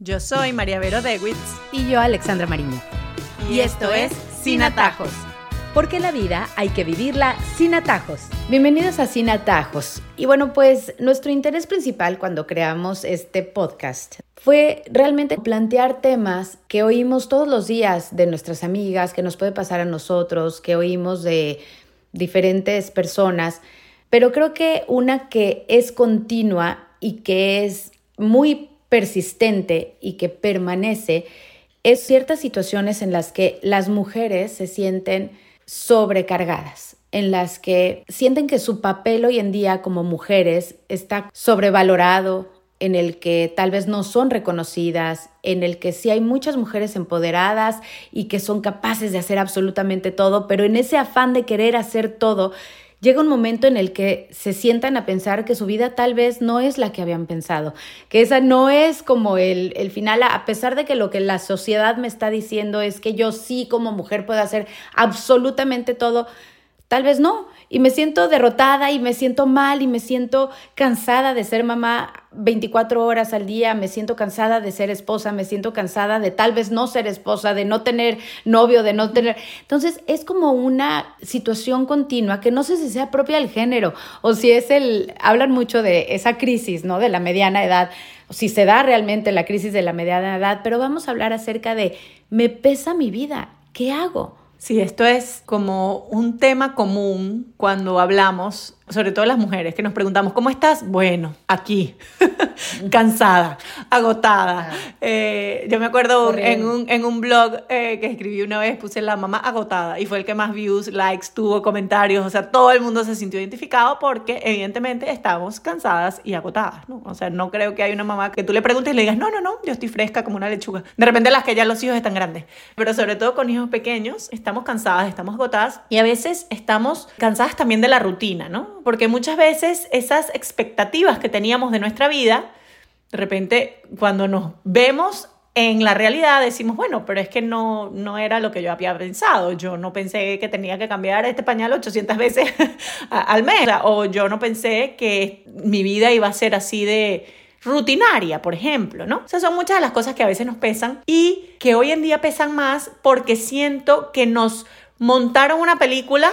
Yo soy María Vero Dewitz. Y yo, Alexandra Mariño. Y, esto es Sin Atajos. Porque la vida hay que vivirla sin atajos. Bienvenidos a Sin Atajos. Y bueno, pues nuestro interés principal cuando creamos este podcast fue realmente plantear temas que oímos todos los días de nuestras amigas, que nos puede pasar a nosotros, que oímos de diferentes personas, pero creo que una que es continua y que es muy persistente y que permanece es ciertas situaciones en las que las mujeres se sienten sobrecargadas, en las que sienten que su papel hoy en día como mujeres está sobrevalorado, en el que tal vez no son reconocidas, en el que sí hay muchas mujeres empoderadas y que son capaces de hacer absolutamente todo, pero en ese afán de querer hacer todo, llega un momento en el que se sientan a pensar que su vida tal vez no es la que habían pensado, que esa no es como el, el, final, a pesar de que lo que la sociedad me está diciendo es que yo sí como mujer puedo hacer absolutamente todo, tal vez no y me siento derrotada y me siento mal y me siento cansada de ser mamá 24 horas al día, me siento cansada de ser esposa, me siento cansada de tal vez no ser esposa, de no tener novio, de no tener... Entonces es como una situación continua que no sé si sea propia del género o si es el... Hablan mucho de esa crisis, ¿no? De la mediana edad, si se da realmente la crisis de la mediana edad, pero vamos a hablar acerca de, me pesa mi vida, ¿qué hago? Sí, esto es como un tema común cuando hablamos sobre todo las mujeres, que nos preguntamos, ¿cómo estás? Bueno, aquí, cansada, agotada. Eh, yo me acuerdo en un, en un, blog eh, que escribí una vez, puse la mamá agotada y fue el que más views, likes, tuvo comentarios, o sea, todo el mundo se sintió identificado porque evidentemente estamos cansadas y agotadas, ¿no? O sea, no creo que haya una mamá que tú le preguntes y le digas, no, no, no, yo estoy fresca como una lechuga. De repente las que ya los hijos están grandes, pero sobre todo con hijos pequeños, estamos cansadas, estamos agotadas y a veces estamos cansadas también de la rutina, ¿no? Porque muchas veces esas expectativas que teníamos de nuestra vida, de repente cuando nos vemos en la realidad decimos, bueno, pero es que no, no era lo que yo había pensado. Yo no pensé que tenía que cambiar este pañal 800 veces al mes. O yo no pensé que mi vida iba a ser así de rutinaria, por ejemplo, ¿no? O sea, son muchas de las cosas que a veces nos pesan y que hoy en día pesan más porque siento que nos montaron una película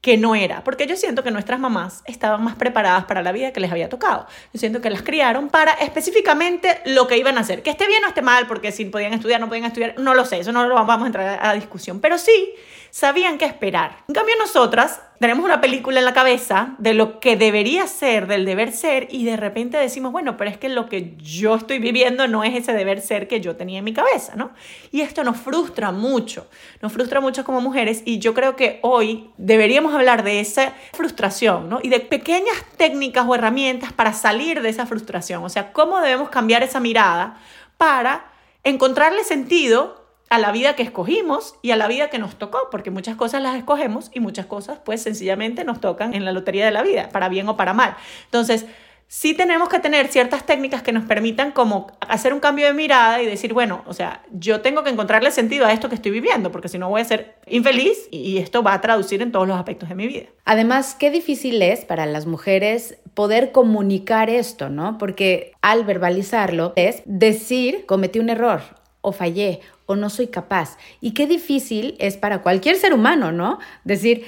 que no era, porque yo siento que nuestras mamás estaban más preparadas para la vida que les había tocado. Yo siento que las criaron para específicamente lo que iban a hacer, que esté bien o esté mal, porque si podían estudiar, no podían estudiar, no lo sé, eso no lo vamos a entrar a discusión, pero sí sabían qué esperar. En cambio, nosotras tenemos una película en la cabeza de lo que debería ser, del deber ser, y de repente decimos, bueno, pero es que lo que yo estoy viviendo no es ese deber ser que yo tenía en mi cabeza, ¿no? Y esto nos frustra mucho, nos frustra mucho como mujeres, y yo creo que hoy deberíamos hablar de esa frustración, ¿no? Y de pequeñas técnicas o herramientas para salir de esa frustración, o sea, cómo debemos cambiar esa mirada para encontrarle sentido a la vida que escogimos y a la vida que nos tocó, porque muchas cosas las escogemos y muchas cosas pues sencillamente nos tocan en la lotería de la vida, para bien o para mal. Entonces, sí tenemos que tener ciertas técnicas que nos permitan como hacer un cambio de mirada y decir, bueno, o sea, yo tengo que encontrarle sentido a esto que estoy viviendo, porque si no voy a ser infeliz y esto va a traducir en todos los aspectos de mi vida. Además, qué difícil es para las mujeres poder comunicar esto, ¿no? Porque al verbalizarlo es decir, cometí un error o fallé o no soy capaz. Y qué difícil es para cualquier ser humano, ¿no? Decir,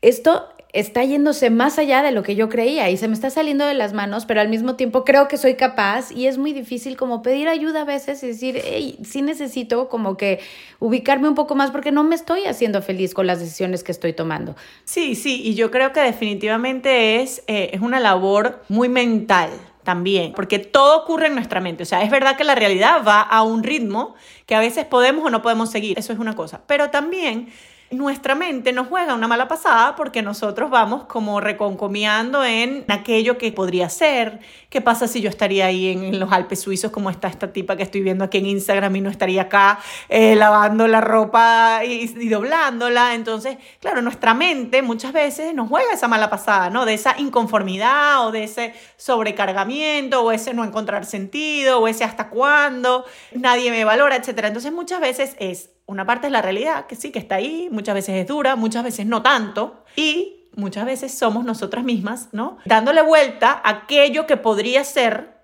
esto está yéndose más allá de lo que yo creía y se me está saliendo de las manos, pero al mismo tiempo creo que soy capaz y es muy difícil como pedir ayuda a veces y decir, hey, sí necesito como que ubicarme un poco más porque no me estoy haciendo feliz con las decisiones que estoy tomando. Sí, sí, y yo creo que definitivamente es, eh, es una labor muy mental también, porque todo ocurre en nuestra mente. O sea, es verdad que la realidad va a un ritmo que a veces podemos o no podemos seguir, eso es una cosa, pero también nuestra mente nos juega una mala pasada porque nosotros vamos como reconcomiando en aquello que podría ser. ¿Qué pasa si yo estaría ahí en, los Alpes suizos como está esta tipa que estoy viendo aquí en Instagram y no estaría acá eh, lavando la ropa y, y, doblándola? Entonces, claro, nuestra mente muchas veces nos juega esa mala pasada, ¿no? De esa inconformidad o de ese sobrecargamiento o ese no encontrar sentido o ese hasta cuándo, nadie me valora, etc. Entonces muchas veces es una parte es la realidad, que sí, que está ahí, muchas veces es dura, muchas veces no tanto, y muchas veces somos nosotras mismas, ¿no? Dándole vuelta a aquello que podría ser,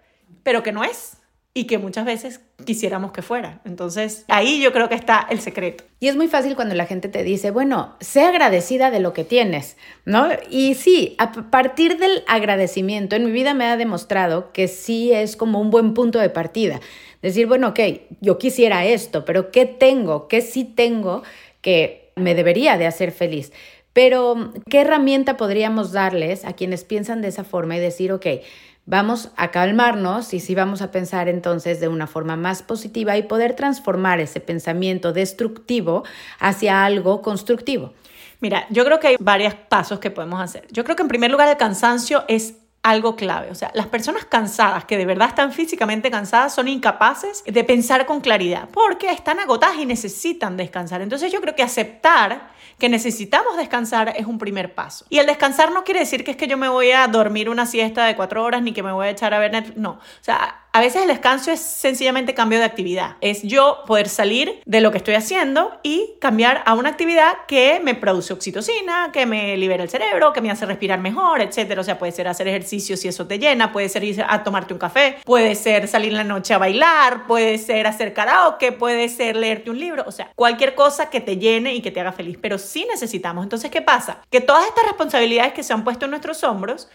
pero que no es. Y que muchas veces quisiéramos que fuera. Entonces, ahí yo creo que está el secreto. Y es muy fácil cuando la gente te dice, bueno, sé agradecida de lo que tienes, ¿no? Y sí, a partir del agradecimiento, en mi vida me ha demostrado que sí es como un buen punto de partida. Decir, bueno, ok, yo quisiera esto, pero ¿qué tengo? ¿Qué sí tengo que me debería de hacer feliz? Pero, ¿qué herramienta podríamos darles a quienes piensan de esa forma y decir, ok, vamos a calmarnos y sí vamos a pensar entonces de una forma más positiva y poder transformar ese pensamiento destructivo hacia algo constructivo. Mira, yo creo que hay varios pasos que podemos hacer. Yo creo que en primer lugar el cansancio es algo clave. O sea, las personas cansadas, que de verdad están físicamente cansadas, son incapaces de pensar con claridad porque están agotadas y necesitan descansar. Entonces yo creo que aceptar que necesitamos descansar es un primer paso. Y el descansar no quiere decir que es que yo me voy a dormir una siesta de cuatro horas ni que me voy a echar a ver Netflix. No, o sea, a veces el descanso es sencillamente cambio de actividad. Es yo poder salir de lo que estoy haciendo y cambiar a una actividad que me produce oxitocina, que me libera el cerebro, que me hace respirar mejor, etc. O sea, puede ser hacer ejercicio si eso te llena, puede ser ir a tomarte un café, puede ser salir la noche a bailar, puede ser hacer karaoke, puede ser leerte un libro. O sea, cualquier cosa que te llene y que te haga feliz. Pero sí necesitamos. Entonces, ¿qué pasa? Que todas estas responsabilidades que se han puesto en nuestros hombros,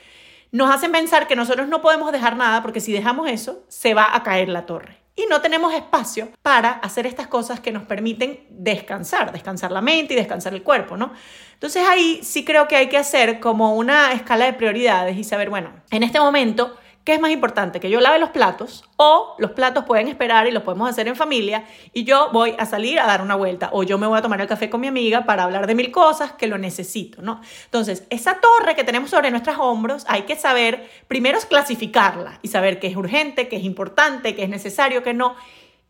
nos hacen pensar que nosotros no podemos dejar nada porque si dejamos eso, se va a caer la torre. Y no tenemos espacio para hacer estas cosas que nos permiten descansar, descansar la mente y descansar el cuerpo, ¿no? Entonces ahí sí creo que hay que hacer como una escala de prioridades y saber, bueno, en este momento ¿Qué es más importante? ¿Que yo lave los platos o los platos pueden esperar y los podemos hacer en familia y yo voy a salir a dar una vuelta o yo me voy a tomar el café con mi amiga para hablar de mil cosas que lo necesito, ¿no? Entonces, esa torre que tenemos sobre nuestros hombros hay que saber, primero es clasificarla y saber qué es urgente, qué es importante, qué es necesario, qué no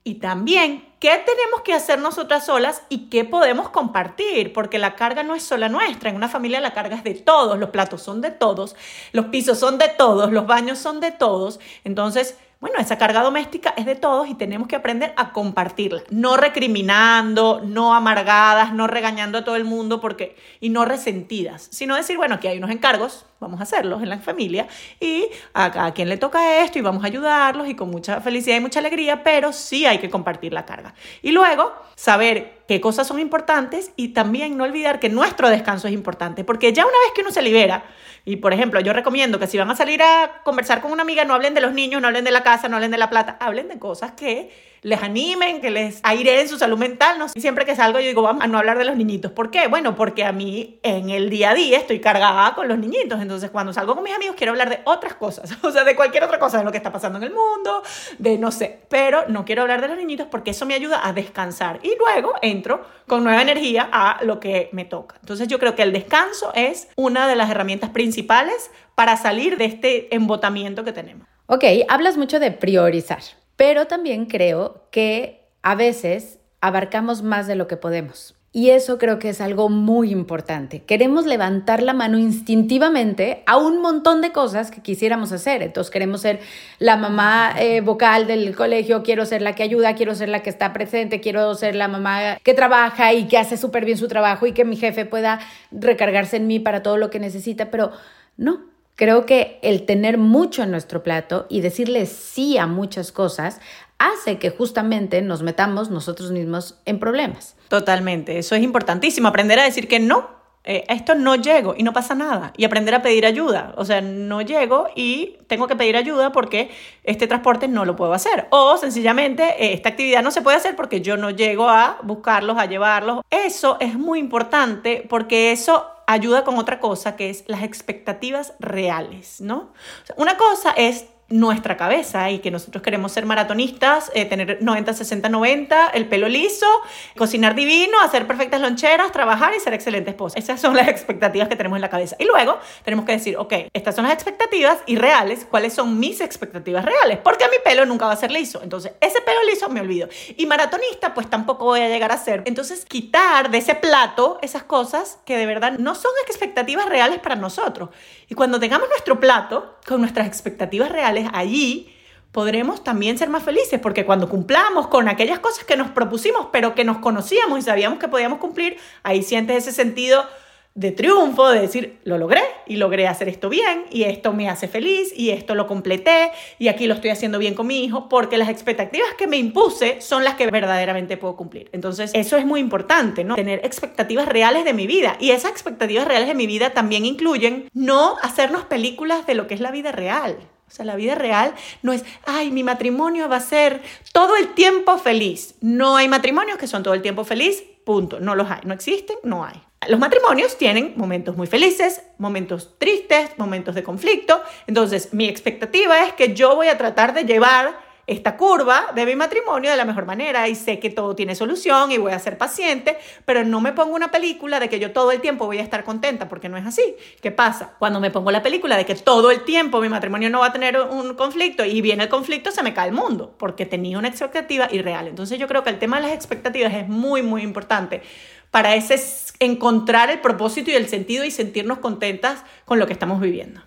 y también qué tenemos que hacer nosotras solas y qué podemos compartir, porque la carga no es sola nuestra, en una familia la carga es de todos, los platos son de todos, los pisos son de todos, los baños son de todos, entonces bueno, esa carga doméstica es de todos y tenemos que aprender a compartirla, no recriminando, no amargadas, no regañando a todo el mundo porque y no resentidas, sino decir, bueno, aquí hay unos encargos, vamos a hacerlos en la familia y a cada quien le toca esto y vamos a ayudarlos y con mucha felicidad y mucha alegría, pero sí hay que compartir la carga. Y luego saber qué cosas son importantes y también no olvidar que nuestro descanso es importante, porque ya una vez que uno se libera, y por ejemplo, yo recomiendo que si van a salir a conversar con una amiga, no hablen de los niños, no hablen de la casa, no hablen de la plata, hablen de cosas que les animen, que les aireen su salud mental. No siempre que salgo yo digo, vamos a no hablar de los niñitos. ¿Por qué? Bueno, porque a mí en el día a día estoy cargada con los niñitos. Entonces, cuando salgo con mis amigos quiero hablar de otras cosas, o sea, de cualquier otra cosa, de lo que está pasando en el mundo, de no sé, pero no quiero hablar de los niñitos porque eso me ayuda a descansar. Y luego entro con nueva energía a lo que me toca. Entonces, yo creo que el descanso es una de las herramientas principales para salir de este embotamiento que tenemos. Ok, hablas mucho de priorizar pero también creo que a veces abarcamos más de lo que podemos. Y eso creo que es algo muy importante. Queremos levantar la mano instintivamente a un montón de cosas que quisiéramos hacer. Entonces queremos ser la mamá eh, vocal del colegio, quiero ser la que ayuda, quiero ser la que está presente, quiero ser la mamá que trabaja y que hace súper bien su trabajo y que mi jefe pueda recargarse en mí para todo lo que necesita, pero no, Creo que el tener mucho en nuestro plato y decirle sí a muchas cosas hace que justamente nos metamos nosotros mismos en problemas. Totalmente, eso es importantísimo, aprender a decir que no. Eh, a esto no llego y no pasa nada. Y aprender a pedir ayuda. O sea, no llego y tengo que pedir ayuda porque este transporte no lo puedo hacer. O sencillamente eh, esta actividad no se puede hacer porque yo no llego a buscarlos, a llevarlos. Eso es muy importante porque eso ayuda con otra cosa que es las expectativas reales, ¿no? una cosa es nuestra cabeza y que nosotros queremos ser maratonistas, eh, tener 90, 60, 90, el pelo liso, cocinar divino, hacer perfectas loncheras, trabajar y ser excelente esposa. Esas son las expectativas que tenemos en la cabeza. Y luego tenemos que decir, ok, estas son las expectativas y reales, ¿cuáles son mis expectativas reales? Porque mi pelo nunca va a ser liso. Entonces, ese pelo liso me olvido. Y maratonista, pues tampoco voy a llegar a ser. Entonces, quitar de ese plato esas cosas que de verdad no son expectativas reales para nosotros. Y cuando tengamos nuestro plato con nuestras expectativas reales, allí podremos también ser más felices, porque cuando cumplamos con aquellas cosas que nos propusimos, pero que nos conocíamos y sabíamos que podíamos cumplir, ahí sientes ese sentido de triunfo, de decir, lo logré y logré hacer esto bien y esto me hace feliz y esto lo completé y aquí lo estoy haciendo bien con mi hijo porque las expectativas que me impuse son las que verdaderamente puedo cumplir. Entonces, eso es muy importante, ¿no? Tener expectativas reales de mi vida y esas expectativas reales de mi vida también incluyen no hacernos películas de lo que es la vida real. O sea, la vida real no es, ay, mi matrimonio va a ser todo el tiempo feliz. No hay matrimonios que son todo el tiempo feliz, punto. No los hay, no existen, no hay. Los matrimonios tienen momentos muy felices, momentos tristes, momentos de conflicto. Entonces, mi expectativa es que yo voy a tratar de llevar esta curva de mi matrimonio de la mejor manera y sé que todo tiene solución y voy a ser paciente, pero no me pongo una película de que yo todo el tiempo voy a estar contenta porque no es así. ¿Qué pasa? Cuando me pongo la película de que todo el tiempo mi matrimonio no va a tener un conflicto y viene el conflicto, se me cae el mundo porque tenía una expectativa irreal. Entonces yo creo que el tema de las expectativas es muy, muy importante para ese encontrar el propósito y el sentido y sentirnos contentas con lo que estamos viviendo.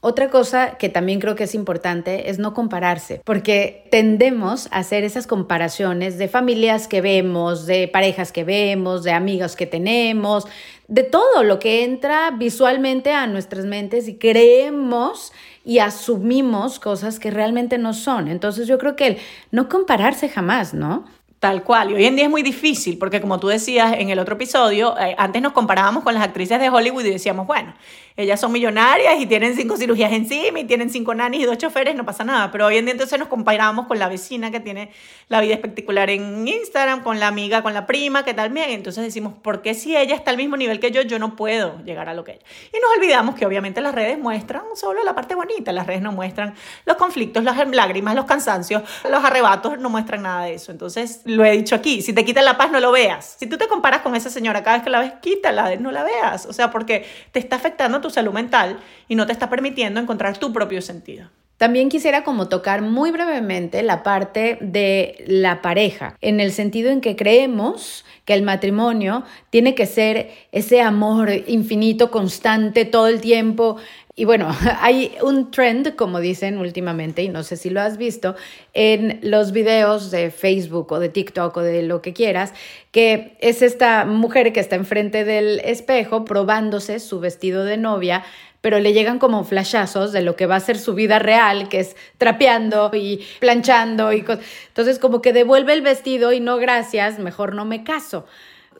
Otra cosa que también creo que es importante es no compararse, porque tendemos a hacer esas comparaciones de familias que vemos, de parejas que vemos, de amigos que tenemos, de todo lo que entra visualmente a nuestras mentes y creemos y asumimos cosas que realmente no son. Entonces yo creo que el no compararse jamás, ¿no? Tal cual. Y hoy en día es muy difícil porque como tú decías en el otro episodio, eh, antes nos comparábamos con las actrices de Hollywood y decíamos, bueno, ellas son millonarias y tienen cinco cirugías encima y tienen cinco nanis y dos choferes, no pasa nada. Pero hoy en día entonces nos comparábamos con la vecina que tiene la vida espectacular en Instagram, con la amiga, con la prima, que tal bien. Entonces decimos, ¿por qué si ella está al mismo nivel que yo, yo no puedo llegar a lo que ella? Y nos olvidamos que obviamente las redes muestran solo la parte bonita, las redes no muestran los conflictos, las lágrimas, los cansancios, los arrebatos, no muestran nada de eso. Entonces, lo he dicho aquí, si te quita la paz, no lo veas. Si tú te comparas con esa señora cada vez que la ves, quítala, no la veas. O sea, porque te está afectando tu salud mental y no te está permitiendo encontrar tu propio sentido. También quisiera como tocar muy brevemente la parte de la pareja, en el sentido en que creemos que el matrimonio tiene que ser ese amor infinito, constante, todo el tiempo. Y bueno, hay un trend, como dicen últimamente, y no sé si lo has visto, en los videos de Facebook o de TikTok o de lo que quieras, que es esta mujer que está enfrente del espejo probándose su vestido de novia pero le llegan como flashazos de lo que va a ser su vida real, que es trapeando y planchando y entonces como que devuelve el vestido y no gracias, mejor no me caso.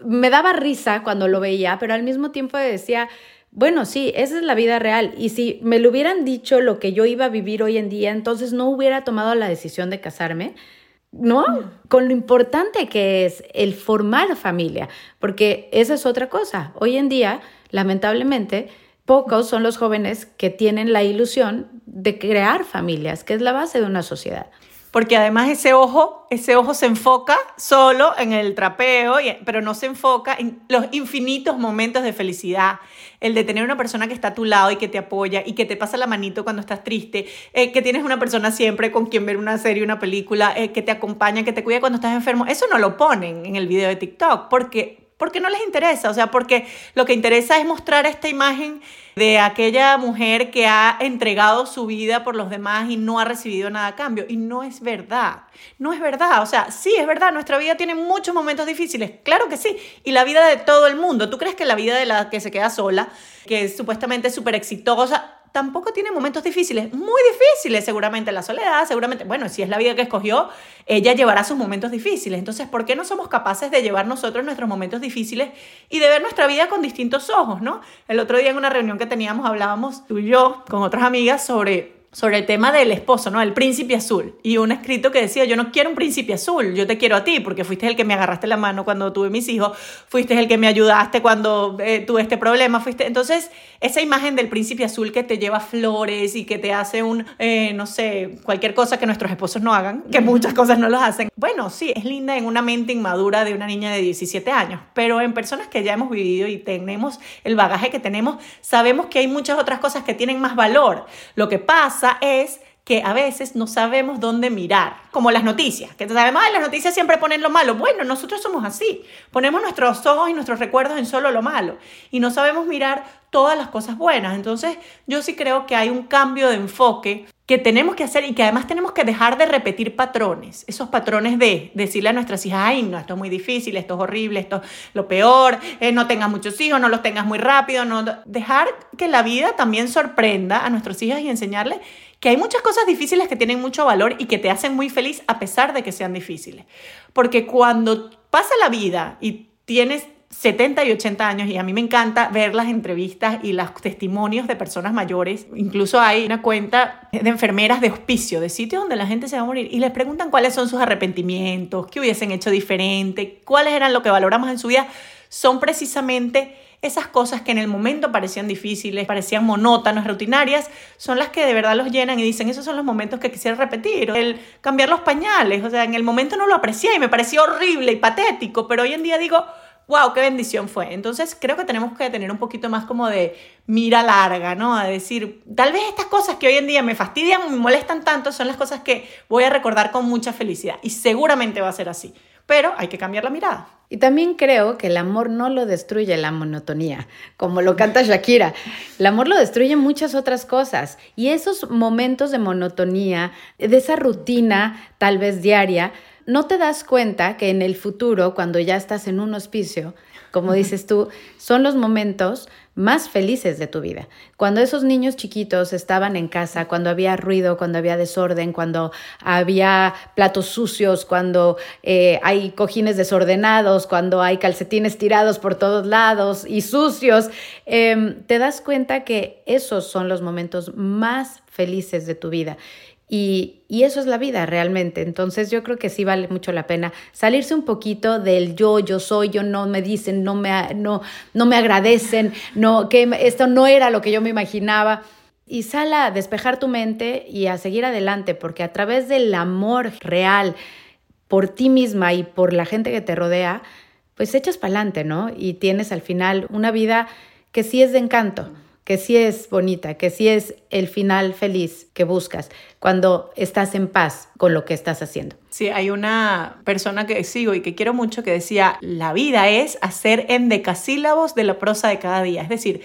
Me daba risa cuando lo veía, pero al mismo tiempo decía, bueno, sí, esa es la vida real. Y si me lo hubieran dicho lo que yo iba a vivir hoy en día, entonces no hubiera tomado la decisión de casarme. ¿no? Con lo importante que es el formar familia, porque esa es otra cosa. Hoy en día, lamentablemente, Pocos son los jóvenes que tienen la ilusión de crear familias, que es la base de una sociedad. Porque además ese ojo, ese ojo se enfoca solo en el trapeo, pero no se enfoca en los infinitos momentos de felicidad. El de tener una persona que está a tu lado y que te apoya y que te pasa la manito cuando estás triste, eh, que tienes una persona siempre con quien ver una serie, una película, eh, que te acompaña, que te cuida cuando estás enfermo. Eso no lo ponen en el video de TikTok porque porque no les interesa, o sea, porque lo que interesa es mostrar esta imagen de aquella mujer que ha entregado su vida por los demás y no ha recibido nada a cambio. Y no es verdad, no es verdad, o sea, sí es verdad, nuestra vida tiene muchos momentos difíciles, claro que sí, y la vida de todo el mundo. ¿Tú crees que la vida de la que se queda sola, que es supuestamente súper exitosa, tampoco tiene momentos difíciles, muy difíciles seguramente la soledad, seguramente, bueno, si es la vida que escogió, ella llevará sus momentos difíciles. Entonces, ¿por qué no somos capaces de llevar nosotros nuestros momentos difíciles y de ver nuestra vida con distintos ojos, ¿no? El otro día en una reunión que teníamos hablábamos tú y yo con otras amigas sobre sobre el tema del esposo, ¿no? El príncipe azul. Y un escrito que decía, yo no quiero un príncipe azul, yo te quiero a ti, porque fuiste el que me agarraste la mano cuando tuve mis hijos, fuiste el que me ayudaste cuando eh, tuve este problema, fuiste... Entonces, esa imagen del príncipe azul que te lleva flores y que te hace un, eh, no sé, cualquier cosa que nuestros esposos no hagan, que muchas cosas no los hacen. Bueno, sí, es linda en una mente inmadura de una niña de 17 años, pero en personas que ya hemos vivido y tenemos el bagaje que tenemos, sabemos que hay muchas otras cosas que tienen más valor. Lo que pasa es que a veces no sabemos dónde mirar, como las noticias, que sabemos, que las noticias siempre ponen lo malo. Bueno, nosotros somos así, ponemos nuestros ojos y nuestros recuerdos en solo lo malo y no sabemos mirar todas las cosas buenas. Entonces, yo sí creo que hay un cambio de enfoque que tenemos que hacer y que además tenemos que dejar de repetir patrones, esos patrones de decirle a nuestras hijas, ay, no, esto es muy difícil, esto es horrible, esto es lo peor, eh, no tengas muchos hijos, no los tengas muy rápido, no, dejar que la vida también sorprenda a nuestros hijos y enseñarles que hay muchas cosas difíciles que tienen mucho valor y que te hacen muy feliz a pesar de que sean difíciles. Porque cuando pasa la vida y tienes 70 y 80 años y a mí me encanta ver las entrevistas y los testimonios de personas mayores. Incluso hay una cuenta de enfermeras de hospicio, de sitios donde la gente se va a morir y les preguntan cuáles son sus arrepentimientos, qué hubiesen hecho diferente, cuáles eran lo que valoramos en su vida. Son precisamente esas cosas que en el momento parecían difíciles, parecían monótonas, rutinarias, son las que de verdad los llenan y dicen, esos son los momentos que quisiera repetir. El cambiar los pañales, o sea, en el momento no lo aprecié y me pareció horrible y patético, pero hoy en día digo, wow, qué bendición fue. Entonces creo que tenemos que tener un poquito más como de mira larga, ¿no? A decir, tal vez estas cosas que hoy en día me fastidian me molestan tanto son las cosas que voy a recordar con mucha felicidad. Y seguramente va a ser así. Pero hay que cambiar la mirada. Y también creo que el amor no lo destruye la monotonía, como lo canta Shakira. El amor lo destruye muchas otras cosas. Y esos momentos de monotonía, de esa rutina tal vez diaria, no te das cuenta que en el futuro, cuando ya estás en un hospicio, como dices tú, son los momentos más felices de tu vida. Cuando esos niños chiquitos estaban en casa, cuando había ruido, cuando había desorden, cuando había platos sucios, cuando eh, hay cojines desordenados, cuando hay calcetines tirados por todos lados y sucios, em, te das cuenta que esos son los momentos más felices de tu vida. Y, eso es la vida realmente. Entonces yo creo que sí vale mucho la pena salirse un poquito del yo, yo soy, yo no me dicen, no me, no, no me agradecen, no, que esto no era lo que yo me imaginaba. Y sal a despejar tu mente y a seguir adelante, porque a través del amor real por ti misma y por la gente que te rodea, pues echas para adelante, ¿no? Y tienes al final una vida que sí es de encanto que sí es bonita, que sí es el final feliz que buscas cuando estás en paz con lo que estás haciendo. Sí, hay una persona que sigo y que quiero mucho que decía, la vida es hacer endecasílabos de la prosa de cada día, es decir,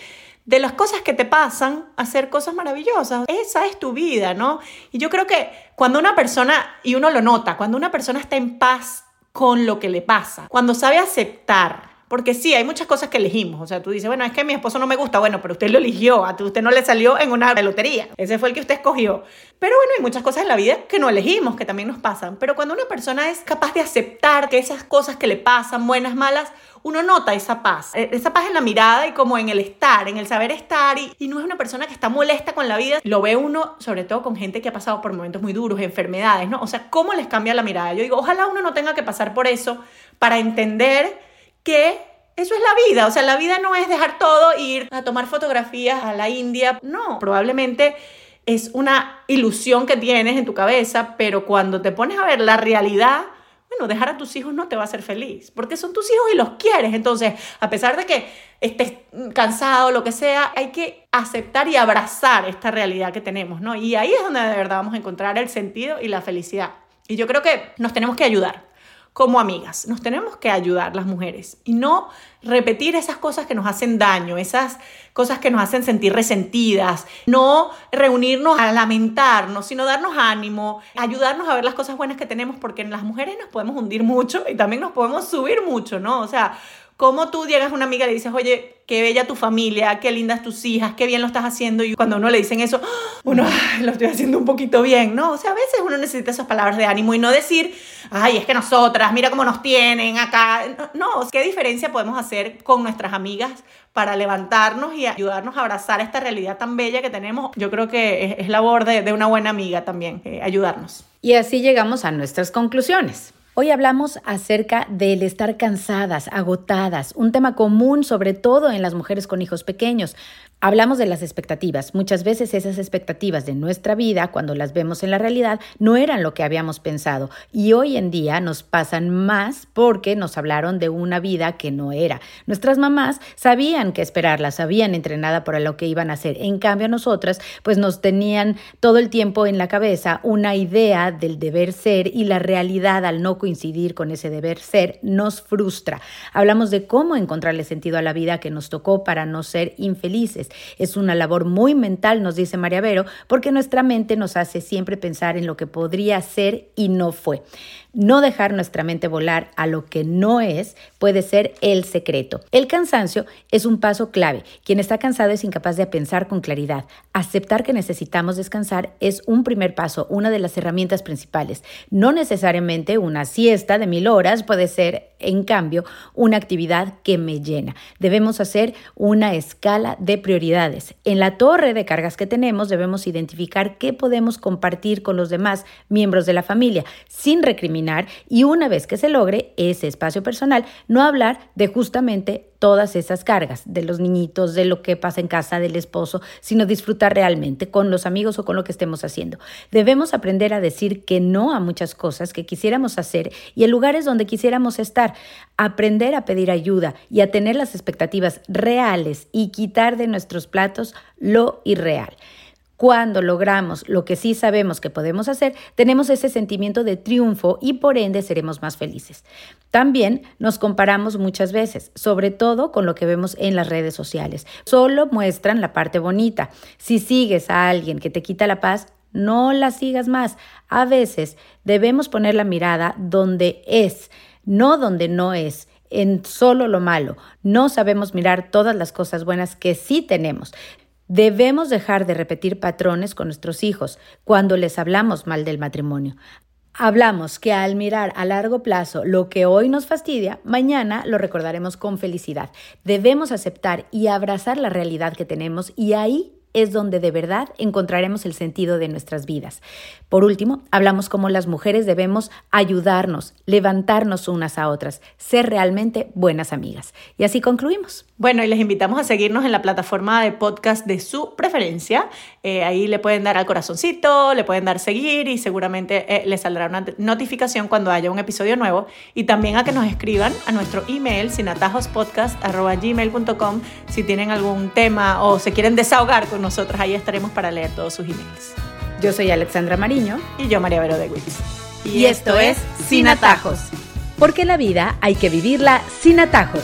de las cosas que te pasan, hacer cosas maravillosas. Esa es tu vida, ¿no? Y yo creo que cuando una persona, y uno lo nota, cuando una persona está en paz con lo que le pasa, cuando sabe aceptar porque sí, hay muchas cosas que elegimos. O sea, tú dices, bueno, es que mi esposo no me gusta. Bueno, pero usted lo eligió. A usted no le salió en una lotería. Ese fue el que usted escogió. Pero bueno, hay muchas cosas en la vida que no elegimos, que también nos pasan. Pero cuando una persona es capaz de aceptar que esas cosas que le pasan, buenas, malas, uno nota esa paz. E, esa paz en la mirada y como en el estar, en el saber estar. Y, y no es una persona que está molesta con la vida. Lo ve uno, sobre todo con gente que ha pasado por momentos muy duros, enfermedades, ¿no? O sea, ¿cómo les cambia la mirada? Yo digo, ojalá uno no tenga que pasar por eso para entender que eso es la vida, o sea, la vida no es dejar todo e ir a tomar fotografías a la India, no, probablemente es una ilusión que tienes en tu cabeza, pero cuando te pones a ver la realidad, bueno, dejar a tus hijos no te va a hacer feliz, porque son tus hijos y los quieres. Entonces, a pesar de que estés cansado, lo que sea, hay que aceptar y abrazar esta realidad que tenemos, ¿no? Y ahí es donde de verdad vamos a encontrar el sentido y la felicidad. Y yo creo que nos tenemos que ayudar como amigas. Nos tenemos que ayudar las mujeres y no repetir esas cosas que nos hacen daño, esas cosas que nos hacen sentir resentidas, no reunirnos a lamentarnos, sino darnos ánimo, ayudarnos a ver las cosas buenas que tenemos, porque en las mujeres nos podemos hundir mucho y también nos podemos subir mucho, ¿no? O sea, cómo tú llegas a una amiga y le dices, oye, qué bella tu familia, qué lindas tus hijas, qué bien lo estás haciendo. Y cuando uno le dicen eso, uno, lo estoy haciendo un poquito bien, ¿no? O sea, a veces uno necesita esas palabras de ánimo y no decir, ay, es que nosotras, mira cómo nos tienen acá. No, ¿qué diferencia podemos hacer con nuestras amigas para levantarnos y ayudarnos a abrazar esta realidad tan bella que tenemos? Yo creo que es, labor de, una buena amiga también, eh, ayudarnos. Y así llegamos a nuestras conclusiones. Hoy hablamos acerca del estar cansadas, agotadas, un tema común sobre todo en las mujeres con hijos pequeños. Hablamos de las expectativas. Muchas veces esas expectativas de nuestra vida, cuando las vemos en la realidad, no eran lo que habíamos pensado. Y hoy en día nos pasan más porque nos hablaron de una vida que no era. Nuestras mamás sabían qué esperarla, sabían entrenada para lo que iban a hacer. En cambio, nosotras, pues nos tenían todo el tiempo en la cabeza una idea del deber ser y la realidad al no coincidir con ese deber ser nos frustra. Hablamos de cómo encontrarle sentido a la vida que nos tocó para no ser infelices. Es una labor muy mental, nos dice María Vero, porque nuestra mente nos hace siempre pensar en lo que podría ser y no fue. No dejar nuestra mente volar a lo que no es puede ser el secreto. El cansancio es un paso clave. Quien está cansado es incapaz de pensar con claridad. Aceptar que necesitamos descansar es un primer paso, una de las herramientas principales. No necesariamente una siesta de mil horas puede ser, en cambio, una actividad que me llena. Debemos hacer una escala de prioridades. En la torre de cargas que tenemos debemos identificar qué podemos compartir con los demás miembros de la familia sin recriminar y una vez que se logre ese espacio personal, no hablar de justamente todas esas cargas, de los niñitos, de lo que pasa en casa del esposo, sino disfrutar realmente con los amigos o con lo que estemos haciendo. Debemos aprender a decir que no a muchas cosas que quisiéramos hacer y en lugares donde quisiéramos estar, aprender a pedir ayuda y a tener las expectativas reales y quitar de nuestros platos lo irreal. Cuando logramos lo que sí sabemos que podemos hacer, tenemos ese sentimiento de triunfo y por ende seremos más felices. También nos comparamos muchas veces, sobre todo con lo que vemos en las redes sociales. Solo muestran la parte bonita. Si sigues a alguien que te quita la paz, no la sigas más. A veces debemos poner la mirada donde es, no donde no es en solo lo malo. No sabemos mirar todas las cosas buenas que sí tenemos. Debemos dejar de repetir patrones con nuestros hijos cuando les hablamos mal del matrimonio. Hablamos que al mirar a largo plazo lo que hoy nos fastidia, mañana lo recordaremos con felicidad. Debemos aceptar y abrazar la realidad que tenemos y ahí es donde de verdad encontraremos el sentido de nuestras vidas. Por último, hablamos cómo las mujeres debemos ayudarnos, levantarnos unas a otras, ser realmente buenas amigas. Y así concluimos. Bueno, y les invitamos a seguirnos en la plataforma de podcast de su preferencia. Eh, ahí le pueden dar al corazoncito, le pueden dar seguir y seguramente eh, les saldrá una notificación cuando haya un episodio nuevo. Y también a que nos escriban a nuestro email sinatajospodcast.gmail.com si tienen algún tema o se quieren desahogar con nosotros. Ahí estaremos para leer todos sus emails. Yo soy Alexandra Mariño. Y yo María Vero de Wix. Y, esto es Sin Atajos. Porque la vida hay que vivirla sin atajos.